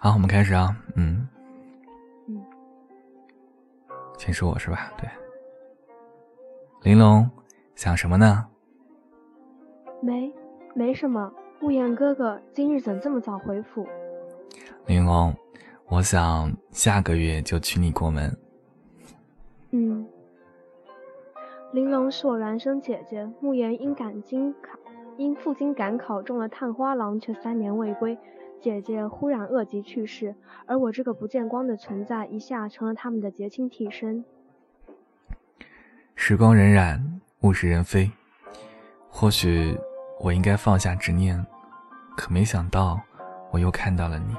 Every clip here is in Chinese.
好，我们开始啊。嗯，嗯，先说我是吧？对。玲珑，想什么呢？没，没什么。慕言哥哥今日怎这么早回府？玲珑，我想下个月就娶你过门。嗯。玲珑是我孪生姐姐，慕言因赶京考，因赴京赶考中了探花郎，却三年未归。姐姐忽然恶疾去世，而我这个不见光的存在，一下成了他们的结亲替身。时光荏苒，物是人非，或许我应该放下执念，可没想到我又看到了你。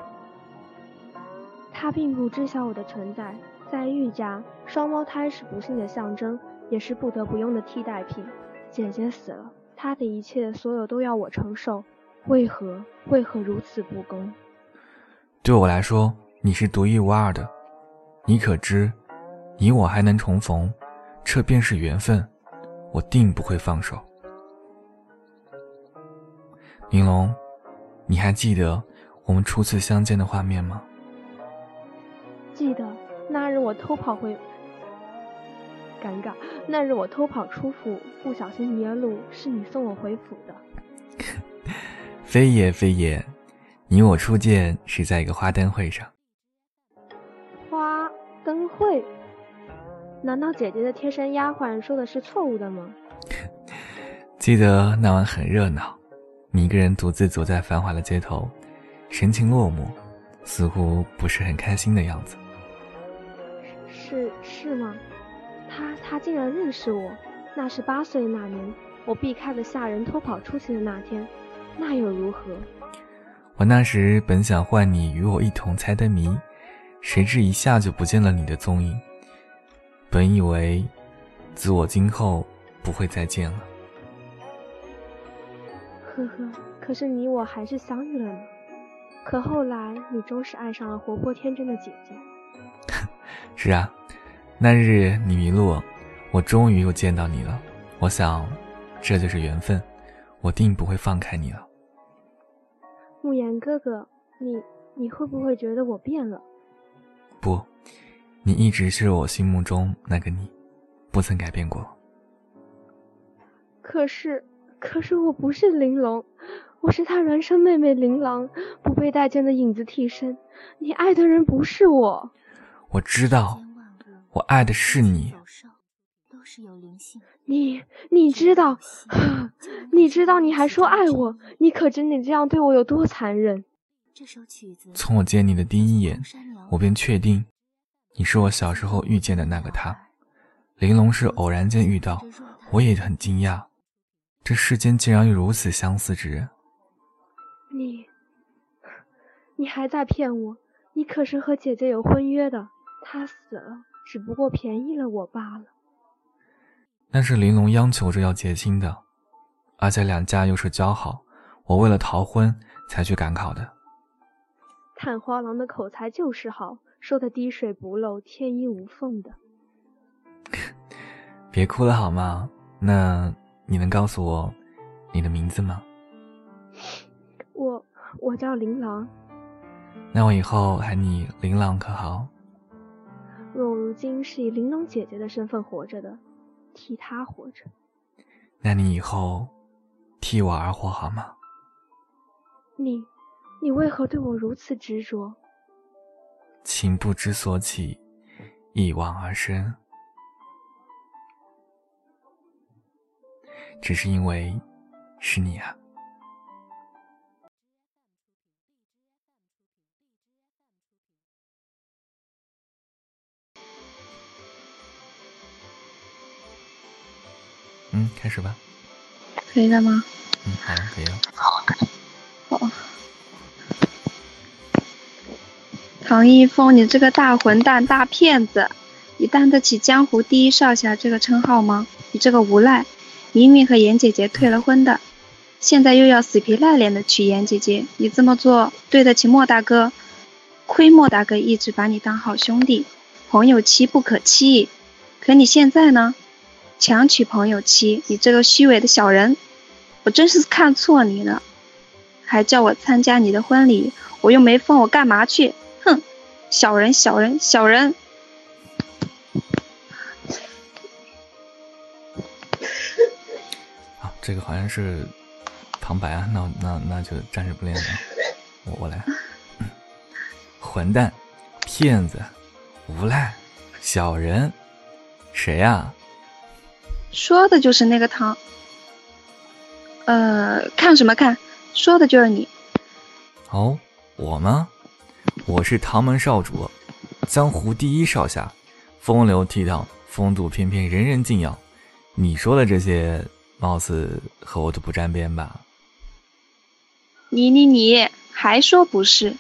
他并不知晓我的存在，在玉家，双胞胎是不幸的象征，也是不得不用的替代品。姐姐死了，他的一切所有都要我承受。为何为何如此不公？对我来说，你是独一无二的。你可知，你我还能重逢，这便是缘分。我定不会放手。玲珑，你还记得我们初次相见的画面吗？记得，那日我偷跑回……尴尬，那日我偷跑出府，不小心迷了路，是你送我回府的。非也非也，你我初见是在一个花灯会上。花灯会？难道姐姐的贴身丫鬟说的是错误的吗？记得那晚很热闹，你一个人独自走在繁华的街头，神情落寞，似乎不是很开心的样子。是是吗？他他竟然认识我，那是八岁那年，我避开了下人偷跑出去的那天。那又如何？我那时本想唤你与我一同猜灯谜，谁知一下就不见了你的踪影。本以为，自我今后不会再见了。呵呵，可是你我还是相遇了呢。可后来你终是爱上了活泼天真的姐姐。是啊，那日你迷路，我终于又见到你了。我想，这就是缘分，我定不会放开你了。慕言哥哥，你你会不会觉得我变了？不，你一直是我心目中那个你，不曾改变过。可是，可是我不是玲珑，我是他孪生妹妹琳琅，不被待见的影子替身。你爱的人不是我。我知道，我爱的是你。你你知道，你知道 你还说爱我，你可知你这样对我有多残忍？从我见你的第一眼，我便确定，你是我小时候遇见的那个他。玲珑是偶然间遇到，我也很惊讶，这世间竟然有如此相似之人。你，你还在骗我？你可是和姐姐有婚约的，她死了，只不过便宜了我罢了。那是玲珑央求着要结亲的，而且两家又是交好，我为了逃婚才去赶考的。探花郎的口才就是好，说的滴水不漏、天衣无缝的。别哭了好吗？那你能告诉我你的名字吗？我我叫琳琅。那我以后喊你琳琅可好？我如今是以玲珑姐姐的身份活着的。替他活着，那你以后替我而活好吗？你，你为何对我如此执着？情不知所起，一往而深，只是因为是你啊。嗯，开始吧。可以了吗？嗯，好，可以了。好。唐一峰，你这个大混蛋、大骗子，你担得起江湖第一少侠这个称号吗？你这个无赖，明明和严姐姐退了婚的，现在又要死皮赖脸的娶严姐姐，你这么做对得起莫大哥？亏莫大哥一直把你当好兄弟，朋友妻不可欺。可你现在呢？强娶朋友妻，你这个虚伪的小人，我真是看错你了，还叫我参加你的婚礼，我又没疯，我干嘛去？哼，小人，小人，小人！啊，这个好像是旁白啊，那那那就暂时不练了，我我来。混蛋，骗子，无赖，小人，谁呀？说的就是那个唐。呃，看什么看？说的就是你。哦，我吗？我是唐门少主，江湖第一少侠，风流倜傥，风度翩翩，人人敬仰。你说的这些，貌似和我都不沾边吧？你你你还说不是？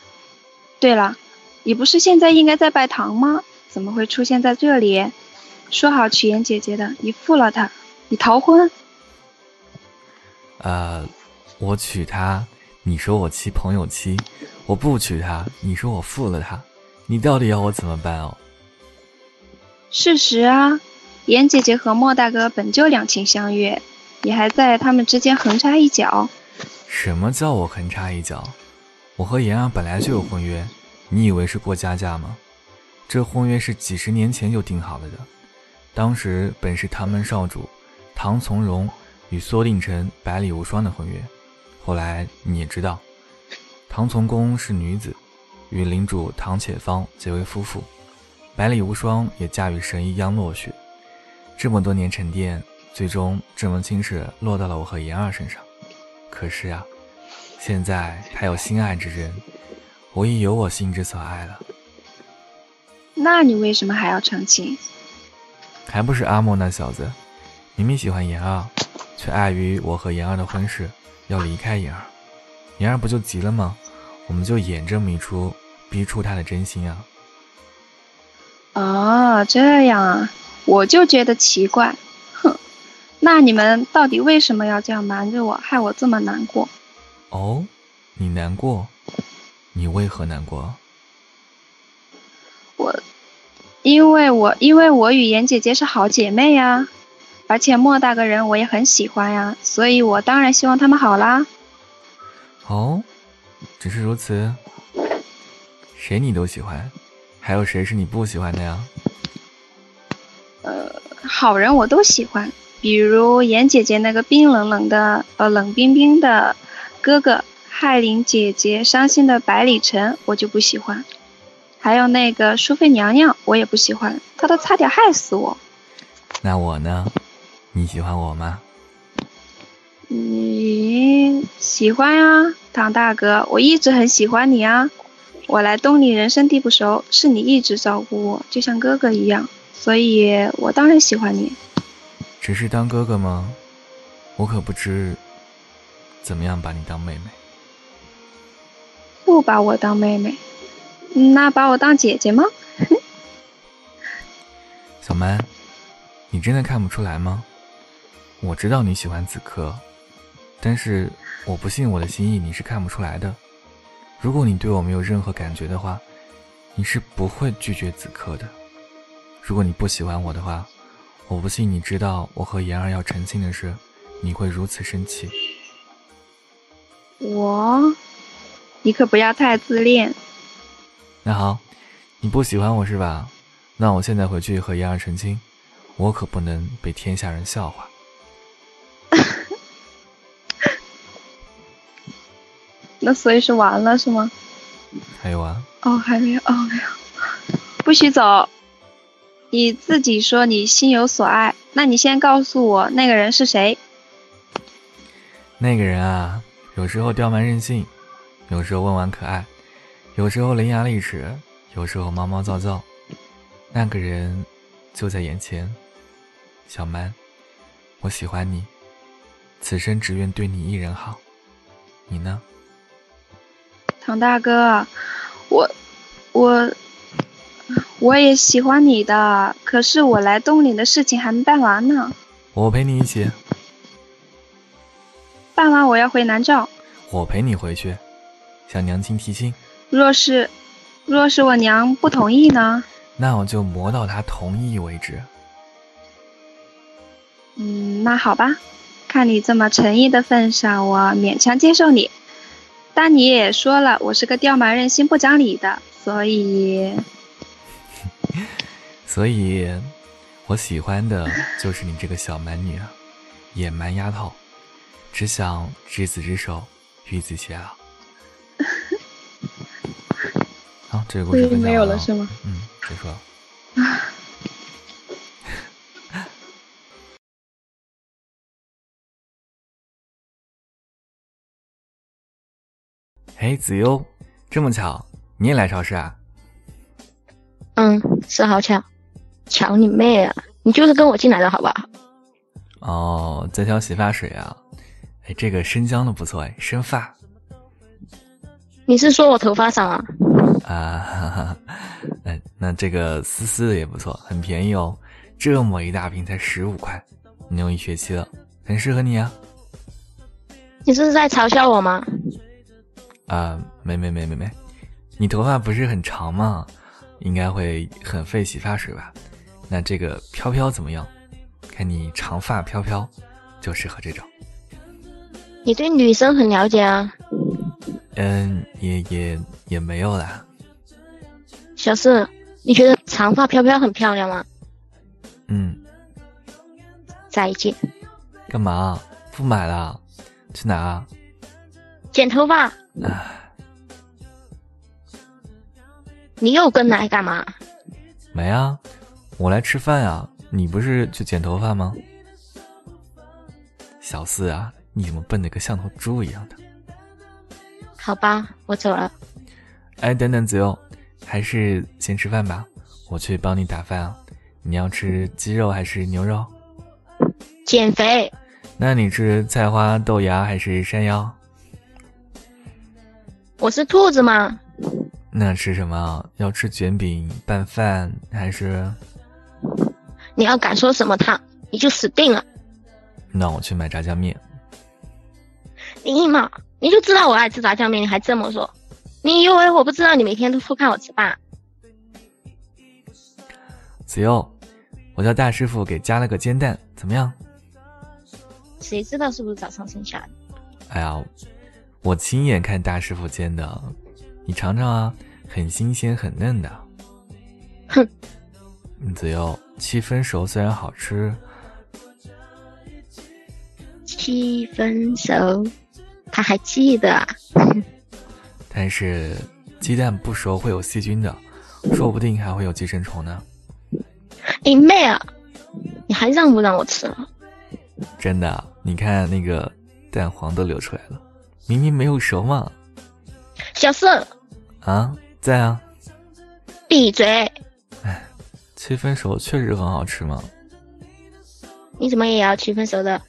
对了，你不是现在应该在拜堂吗？怎么会出现在这里？说好娶颜姐姐的，你负了她，你逃婚？呃，我娶她。你说我欺朋友妻，我不娶她。你说我负了她，你到底要我怎么办哦？事实啊，颜姐姐和莫大哥本就两情相悦，你还在他们之间横插一脚。什么叫我横插一脚？我和妍儿本来就有婚约，你以为是过家家吗？这婚约是几十年前就定好了的，当时本是唐门少主唐从容与苏定城百里无双的婚约。后来你也知道，唐从公是女子，与领主唐且芳结为夫妇，百里无双也嫁与神医央落雪。这么多年沉淀，最终这门亲事落到了我和言儿身上。可是啊，现在他有心爱之人，我已有我心之所爱了。那你为什么还要成亲？还不是阿莫那小子，明明喜欢妍儿，却碍于我和妍儿的婚事。要离开妍儿，妍儿不就急了吗？我们就演这么一出，逼出他的真心啊！哦，这样啊，我就觉得奇怪。哼，那你们到底为什么要这样瞒着我，害我这么难过？哦，你难过？你为何难过？我，因为我因为我与妍姐姐是好姐妹呀。而且莫大个人我也很喜欢呀，所以我当然希望他们好啦。哦，只是如此？谁你都喜欢？还有谁是你不喜欢的呀？呃，好人我都喜欢，比如严姐姐那个冰冷冷的、呃冷冰冰的哥哥，害林姐姐伤心的百里晨，我就不喜欢。还有那个淑妃娘娘，我也不喜欢，她都差点害死我。那我呢？你喜欢我吗？你喜欢啊，唐大哥，我一直很喜欢你啊。我来东里人生地不熟，是你一直照顾我，就像哥哥一样，所以我当然喜欢你。只是当哥哥吗？我可不知怎么样把你当妹妹。不把我当妹妹，那把我当姐姐吗？小曼，你真的看不出来吗？我知道你喜欢子科，但是我不信我的心意你是看不出来的。如果你对我没有任何感觉的话，你是不会拒绝子科的。如果你不喜欢我的话，我不信你知道我和妍儿要成亲的事，你会如此生气。我，你可不要太自恋。那好，你不喜欢我是吧？那我现在回去和妍儿成亲，我可不能被天下人笑话。那所以是完了是吗？还有啊？哦，还没有哦，没有，不许走！你自己说你心有所爱，那你先告诉我那个人是谁？那个人啊，有时候刁蛮任性，有时候温婉可爱，有时候伶牙俐齿，有时候毛毛躁躁。那个人就在眼前，小曼，我喜欢你，此生只愿对你一人好。你呢？唐大哥，我我我也喜欢你的，可是我来东岭的事情还没办完呢。我陪你一起。办完我要回南诏。我陪你回去，向娘亲提亲。若是若是我娘不同意呢？那我就磨到她同意为止。嗯，那好吧，看你这么诚意的份上，我勉强接受你。但你也说了，我是个刁蛮任性、不讲理的，所以，所以，我喜欢的就是你这个小蛮女啊，野蛮丫头，只想执子之手，与子偕老。好，这个故事分享没有了是吗？嗯，结束了。哎，子悠，这么巧，你也来超市啊？嗯，是好巧，巧你妹啊！你就是跟我进来的好不好？哦，在挑洗发水啊。哎，这个生姜的不错哎，生发。你是说我头发少啊？啊，哈哈，哎，那这个丝丝的也不错，很便宜哦，这么一大瓶才十五块，你用一学期了，很适合你啊。你是在嘲笑我吗？啊，没没没没没，你头发不是很长吗？应该会很费洗发水吧？那这个飘飘怎么样？看你长发飘飘，就适合这种。你对女生很了解啊？嗯，也也也没有啦。小四，你觉得长发飘飘很漂亮吗？嗯。再见。干嘛？不买了？去哪？剪头发。唉，你又跟来干嘛？没啊，我来吃饭啊。你不是去剪头发吗？小四啊，你怎么笨的跟像头猪一样的？好吧，我走了。哎，等等，子悠，还是先吃饭吧，我去帮你打饭啊。你要吃鸡肉还是牛肉？减肥。那你吃菜花豆芽还是山药？我是兔子吗？那吃什么？要吃卷饼拌饭还是？你要敢说什么烫，你就死定了。那我去买炸酱面。你妈，你就知道我爱吃炸酱面，你还这么说？你以为我不知道你每天都偷看我吃饭？子悠，我叫大师傅给加了个煎蛋，怎么样？谁知道是不是早上剩下的？哎呀。我亲眼看大师傅煎的，你尝尝啊，很新鲜，很嫩的。哼，子悠，七分熟虽然好吃，七分熟他还记得，但是鸡蛋不熟会有细菌的，说不定还会有寄生虫呢。你妹啊！你还让不让我吃了？真的，你看那个蛋黄都流出来了。明明没有熟嘛，小四啊，在啊，闭嘴！哎，七分熟确实很好吃嘛。你怎么也要七分熟的？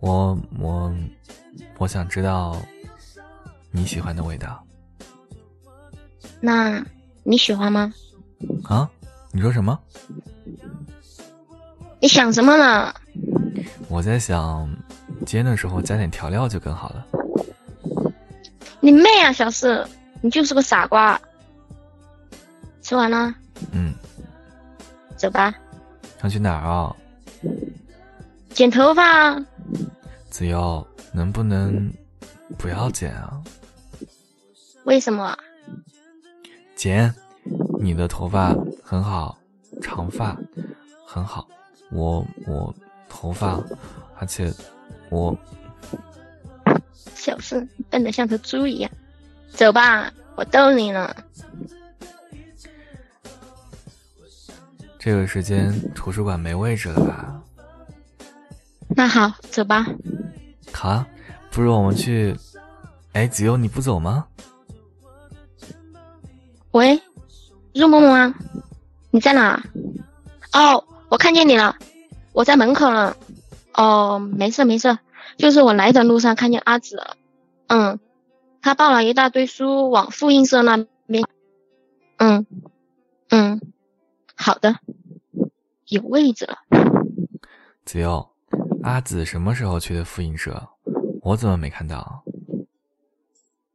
我我我想知道你喜欢的味道。那你喜欢吗？啊？你说什么？你想什么呢？我在想煎的时候加点调料就更好了。你妹啊，小四，你就是个傻瓜。吃完了，嗯，走吧。想去哪儿啊？剪头发。子悠，能不能不要剪啊？为什么？剪，你的头发很好，长发很好。我我头发，而且我。小事，笨得像头猪一样。走吧，我逗你呢。这个时间图书馆没位置了吧？那好，走吧。好啊，不如我们去。哎，子悠，你不走吗？喂，入梦梦啊，你在哪？哦，我看见你了，我在门口呢。哦，没事没事。就是我来的路上看见阿紫了，嗯，他抱了一大堆书往复印社那边，嗯嗯，好的，有位置了。子悠，阿紫什么时候去的复印社？我怎么没看到？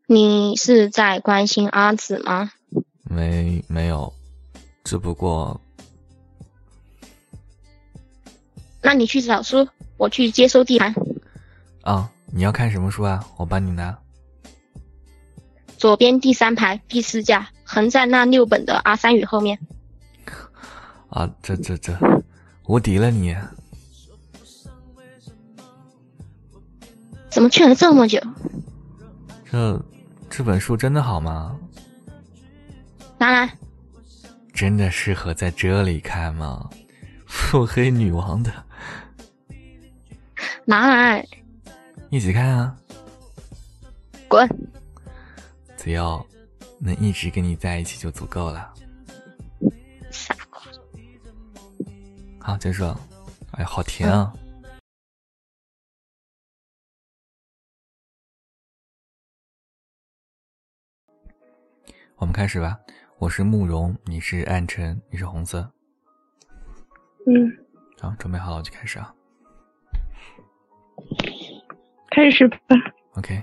你是在关心阿紫吗？没没有，只不过……那你去找书，我去接收地盘。啊，你要看什么书啊？我帮你拿。左边第三排第四架，横在那六本的阿三语后面。啊，这这这，无敌了你！怎么去了这么久？这这本书真的好吗？拿来。真的适合在这里看吗？腹黑女王的。拿来。一起看啊！滚！只要能一直跟你在一起就足够了。傻瓜。好，结束。哎，好甜啊！我们开始吧。我是慕容，你是暗沉，你是红色。嗯。好，准备好了，我就开始啊。开始吧。OK。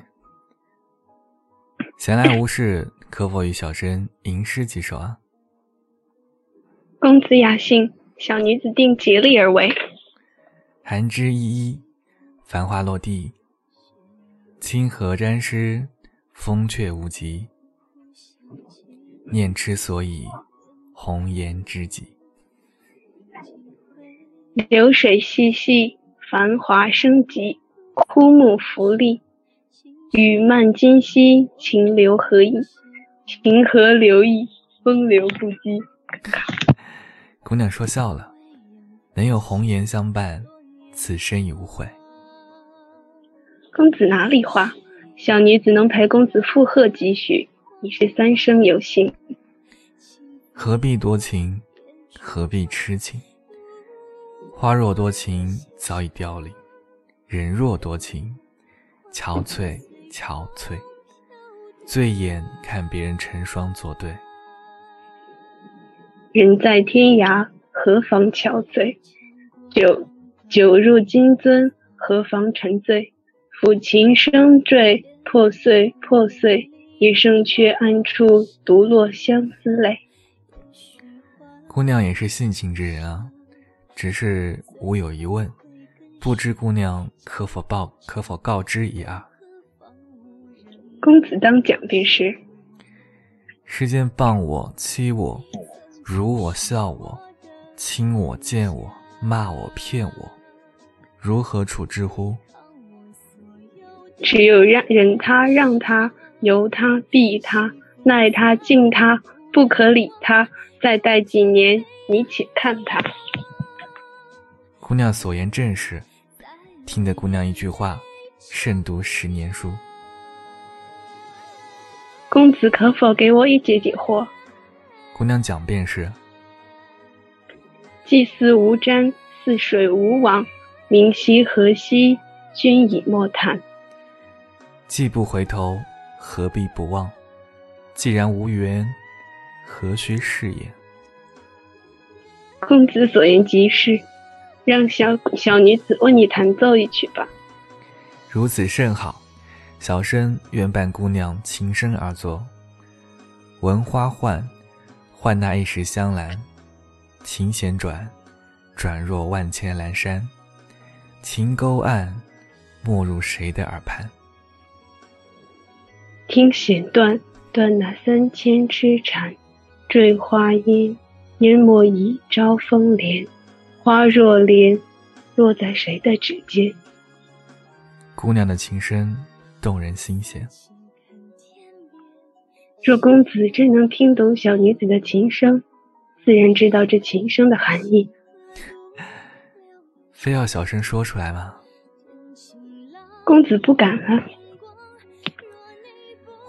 闲来无事，可否与小生吟诗几首啊？公子雅兴，小女子定竭力而为。寒枝依依，繁花落地，清河沾湿，风却无极。念之所以红颜知己。流水细细，繁华生极。枯木浮立，雨漫今夕，情流何意？情何流意，风流不羁。姑娘说笑了，能有红颜相伴，此生已无悔。公子哪里话？小女子能陪公子附和几许，已是三生有幸。何必多情？何必痴情？花若多情，早已凋零。人若多情，憔悴憔悴，醉眼看别人成双作对。人在天涯，何妨憔悴？酒酒入金樽，何妨沉醉？抚琴声坠，破碎破碎，一生却暗处独落相思泪。姑娘也是性情之人啊，只是吾有疑问。不知姑娘可否报可否告知一二？公子当讲便是。世间谤我欺我，辱我笑我，亲我贱我，骂我骗我，如何处置乎？只有让忍他，让他，由他，避他，耐他，敬他，不可理他。再待几年，你且看他。姑娘所言正是，听得姑娘一句话，胜读十年书。公子可否给我一解解惑？姑娘讲便是。祭祀无沾，似水无往，明夕何夕，君已莫叹。既不回头，何必不忘？既然无缘，何须誓言？公子所言极是。让小小女子为你弹奏一曲吧。如此甚好，小生愿伴姑娘琴声而坐。闻花唤，唤那一时香兰。琴弦转，转若万千阑珊。琴钩暗，没入谁的耳畔？听弦断，断那三千痴缠。坠花烟，烟没一朝风莲。花若莲，落在谁的指尖？姑娘的琴声动人心弦。若公子真能听懂小女子的琴声，自然知道这琴声的含义。非要小声说出来吗？公子不敢啊。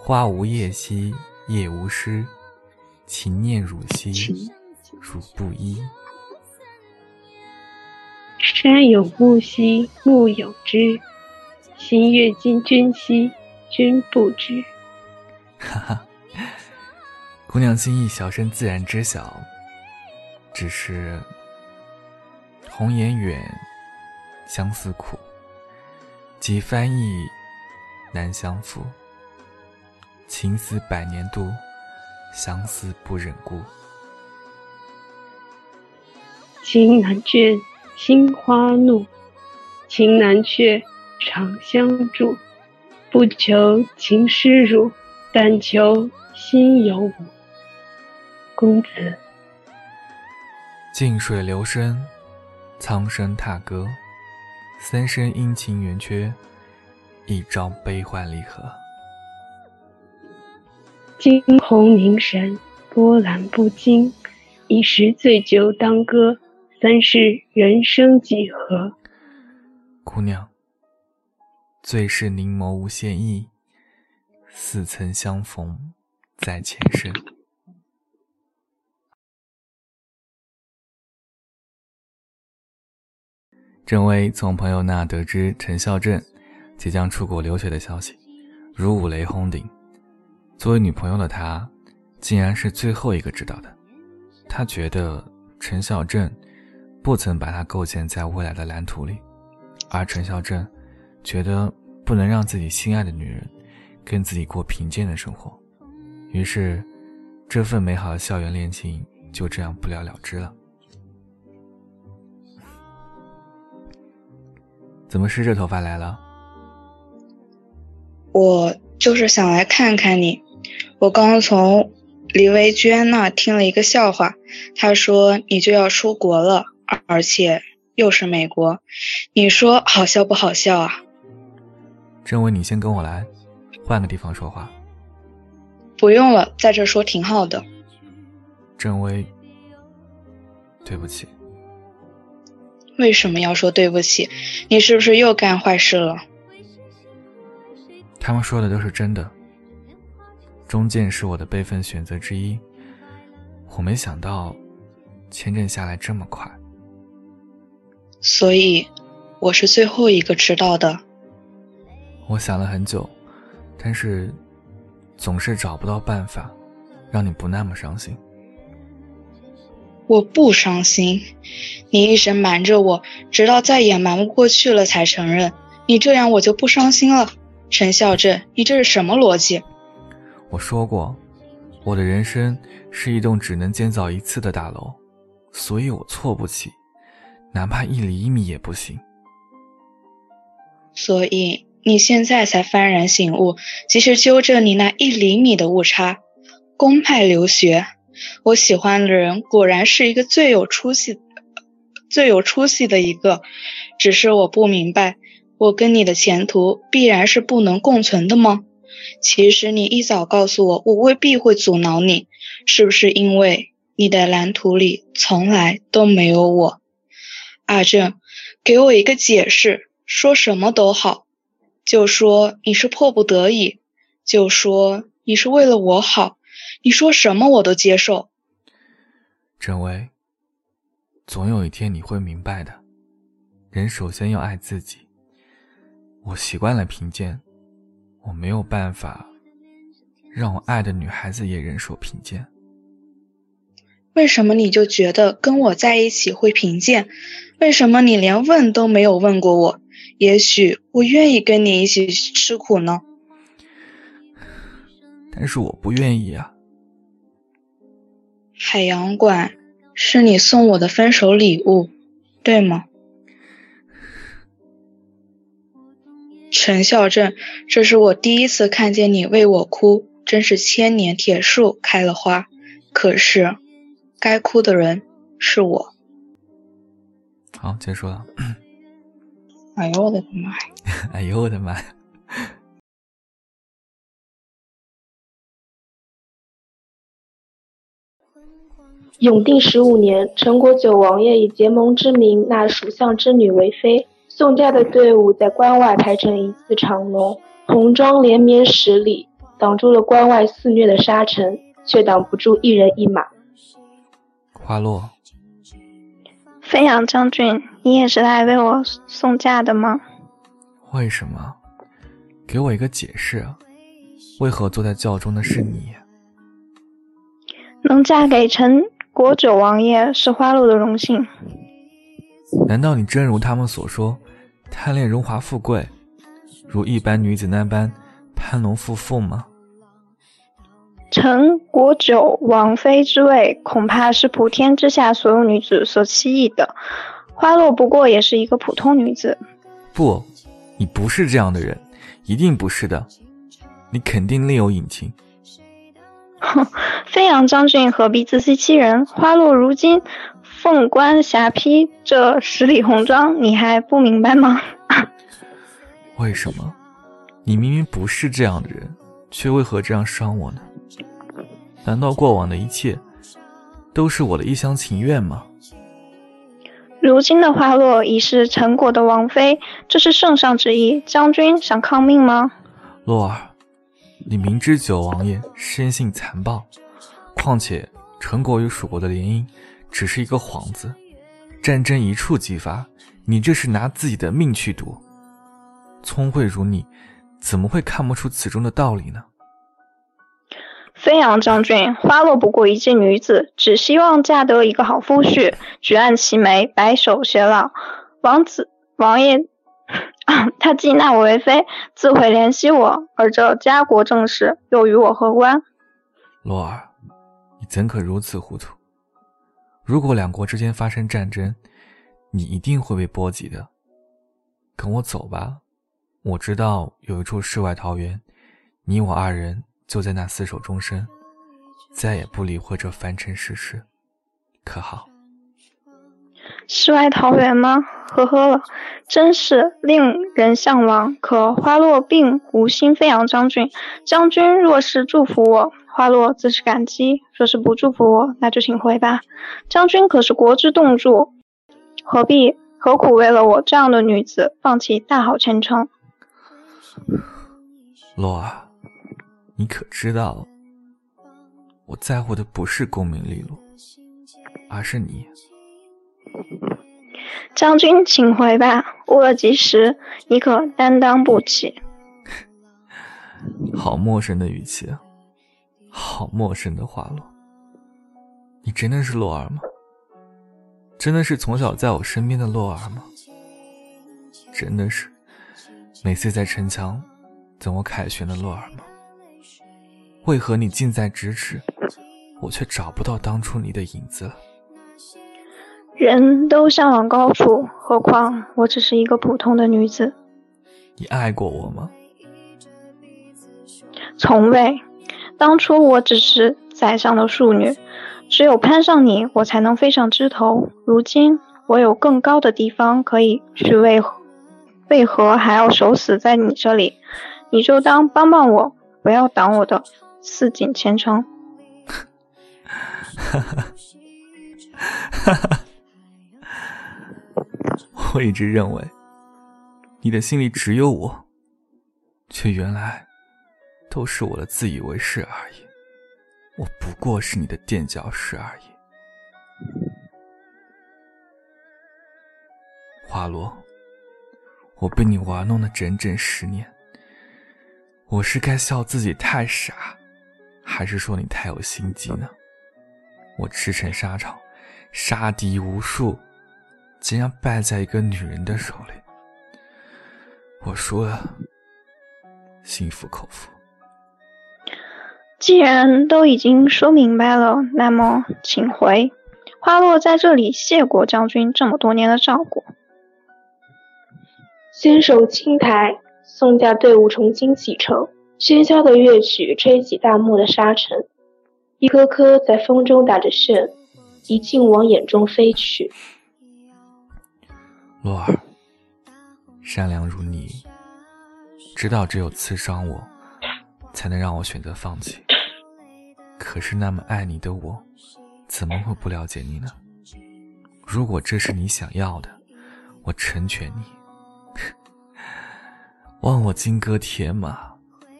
花无叶兮叶无诗，情念汝兮汝不依。山有木兮木有枝，心悦金君兮君不知。哈哈，姑娘心意，小生自然知晓。只是红颜远，相思苦，几番意难相负。情思百年渡，相思不忍顾。情难倦。心花怒，情难却，长相助。不求情诗如，但求心有我。公子。静水流深，苍生踏歌。三生阴晴圆缺，一朝悲欢离合。惊鸿凝神，波澜不惊。一时醉酒当歌，三世人生几何？姑娘，最是凝眸无限意，似曾相逢在前生。郑薇从朋友那得知陈孝正即将出国留学的消息，如五雷轰顶。作为女朋友的她，竟然是最后一个知道的。她觉得陈孝正不曾把她构建在未来的蓝图里，而陈孝正觉得不能让自己心爱的女人跟自己过贫贱的生活，于是这份美好的校园恋情就这样不了了之了。怎么湿着头发来了？我就是想来看看你。我刚从李维娟那听了一个笑话，她说你就要出国了，而且又是美国，你说好笑不好笑啊？郑伟，你先跟我来，换个地方说话。不用了，在这说挺好的。郑薇，对不起。为什么要说对不起？你是不是又干坏事了？他们说的都是真的。中建是我的备份选择之一。我没想到签证下来这么快。所以，我是最后一个知道的。我想了很久，但是总是找不到办法让你不那么伤心。我不伤心，你一直瞒着我，直到再也瞒不过去了才承认。你这样我就不伤心了。陈孝正，你这是什么逻辑？我说过，我的人生是一栋只能建造一次的大楼，所以我错不起，哪怕一厘米也不行。所以你现在才幡然醒悟，及时纠正你那一厘米的误差。公派留学。我喜欢的人果然是一个最有出息、最有出息的一个，只是我不明白，我跟你的前途必然是不能共存的吗？其实你一早告诉我，我未必会阻挠你，是不是因为你的蓝图里从来都没有我？阿正，给我一个解释，说什么都好，就说你是迫不得已，就说你是为了我好。你说什么我都接受，郑薇，总有一天你会明白的。人首先要爱自己。我习惯了贫贱，我没有办法让我爱的女孩子也忍受贫贱。为什么你就觉得跟我在一起会贫贱？为什么你连问都没有问过我？也许我愿意跟你一起吃苦呢。但是我不愿意啊。海洋馆是你送我的分手礼物，对吗？陈孝正，这是我第一次看见你为我哭，真是千年铁树开了花。可是，该哭的人是我。好，结束了。哎呦我的妈呀！哎呦我的妈呀！永定十五年，陈国九王爷以结盟之名纳蜀相之女为妃。宋家的队伍在关外排成一字长龙，红装连绵十里，挡住了关外肆虐的沙尘，却挡不住一人一马。花落，飞扬将军，你也是来为我送嫁的吗？为什么？给我一个解释，为何坐在轿中的是你？能嫁给陈。国九王爷是花落的荣幸。难道你真如他们所说，贪恋荣华富贵，如一般女子那般攀龙附凤吗？陈国九王妃之位，恐怕是普天之下所有女子所期冀的。花落不过也是一个普通女子。不，你不是这样的人，一定不是的。你肯定另有隐情，哼飞扬将军何必自欺欺人？花落如今凤冠霞帔，这十里红妆你还不明白吗？为什么？你明明不是这样的人，却为何这样伤我呢？难道过往的一切都是我的一厢情愿吗？如今的花落已是陈国的王妃，这是圣上之意。将军想抗命吗？洛儿，你明知九王爷生性残暴，况且陈国与蜀国的联姻只是一个幌子，战争一触即发，你这是拿自己的命去赌。聪慧如你，怎么会看不出此中的道理呢？飞扬将军，花落不过一介女子，只希望嫁得一个好夫婿，举案齐眉，白首偕老。王子王爷，他既纳我为妃，自会怜惜我，而这家国政事又与我何关？洛儿，你怎可如此糊涂？如果两国之间发生战争，你一定会被波及的。跟我走吧，我知道有一处世外桃源，你我二人。就在那厮守终身，再也不理会这凡尘世事，可好？世外桃源吗？呵呵了，真是令人向往。可花落并无心飞扬将军，将军若是祝福我，花落自是感激；若是不祝福我，那就请回吧。将军可是国之栋柱，何必何苦为了我这样的女子放弃大好前程？洛儿。你可知道，我在乎的不是功名利禄，而是你。将军，请回吧，误了吉时，你可担当不起。好陌生的语气啊，好陌生的话落。你真的是洛儿吗？真的是从小在我身边的洛儿吗？真的是每次在城墙等我凯旋的洛儿吗？为何你近在咫尺，我却找不到当初你的影子了？人都向往高处，何况我只是一个普通的女子。你爱过我吗？从未。当初我只是宰相的庶女，只有攀上你，我才能飞上枝头。如今我有更高的地方可以去，为何为何还要守死在你这里？你就当帮帮我，不要挡我的。似锦前程。哈哈，我一直认为你的心里只有我，却原来都是我的自以为是而已。我不过是你的垫脚石而已。花落，我被你玩弄了整整十年，我是该笑自己太傻。还是说你太有心机呢？我驰骋沙场，杀敌无数，竟然败在一个女人的手里。我输了，心服口服。既然都已经说明白了，那么请回。花落在这里谢过将军这么多年的照顾。先手青苔，宋家队伍重新启程。喧嚣的乐曲吹起大漠的沙尘，一颗颗在风中打着旋，一径往眼中飞去。洛儿，善良如你，知道只有刺伤我，才能让我选择放弃。可是那么爱你的我，怎么会不了解你呢？如果这是你想要的，我成全你。望我金戈铁马。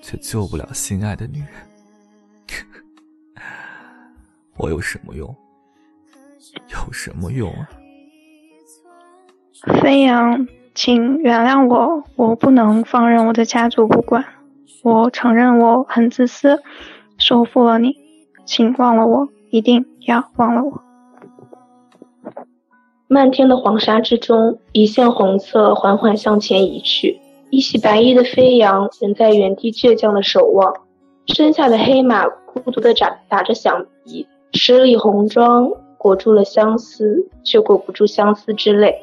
却救不了心爱的女人，我有什么用？有什么用啊？飞扬，请原谅我，我不能放任我的家族不管。我承认我很自私，收服了你，请忘了我，一定要忘了我。漫天的黄沙之中，一线红色缓缓向前移去。一袭白衣的飞扬仍在原地倔强的守望，身下的黑马孤独的打打着响鼻，十里红妆裹住了相思，却裹不住相思之泪。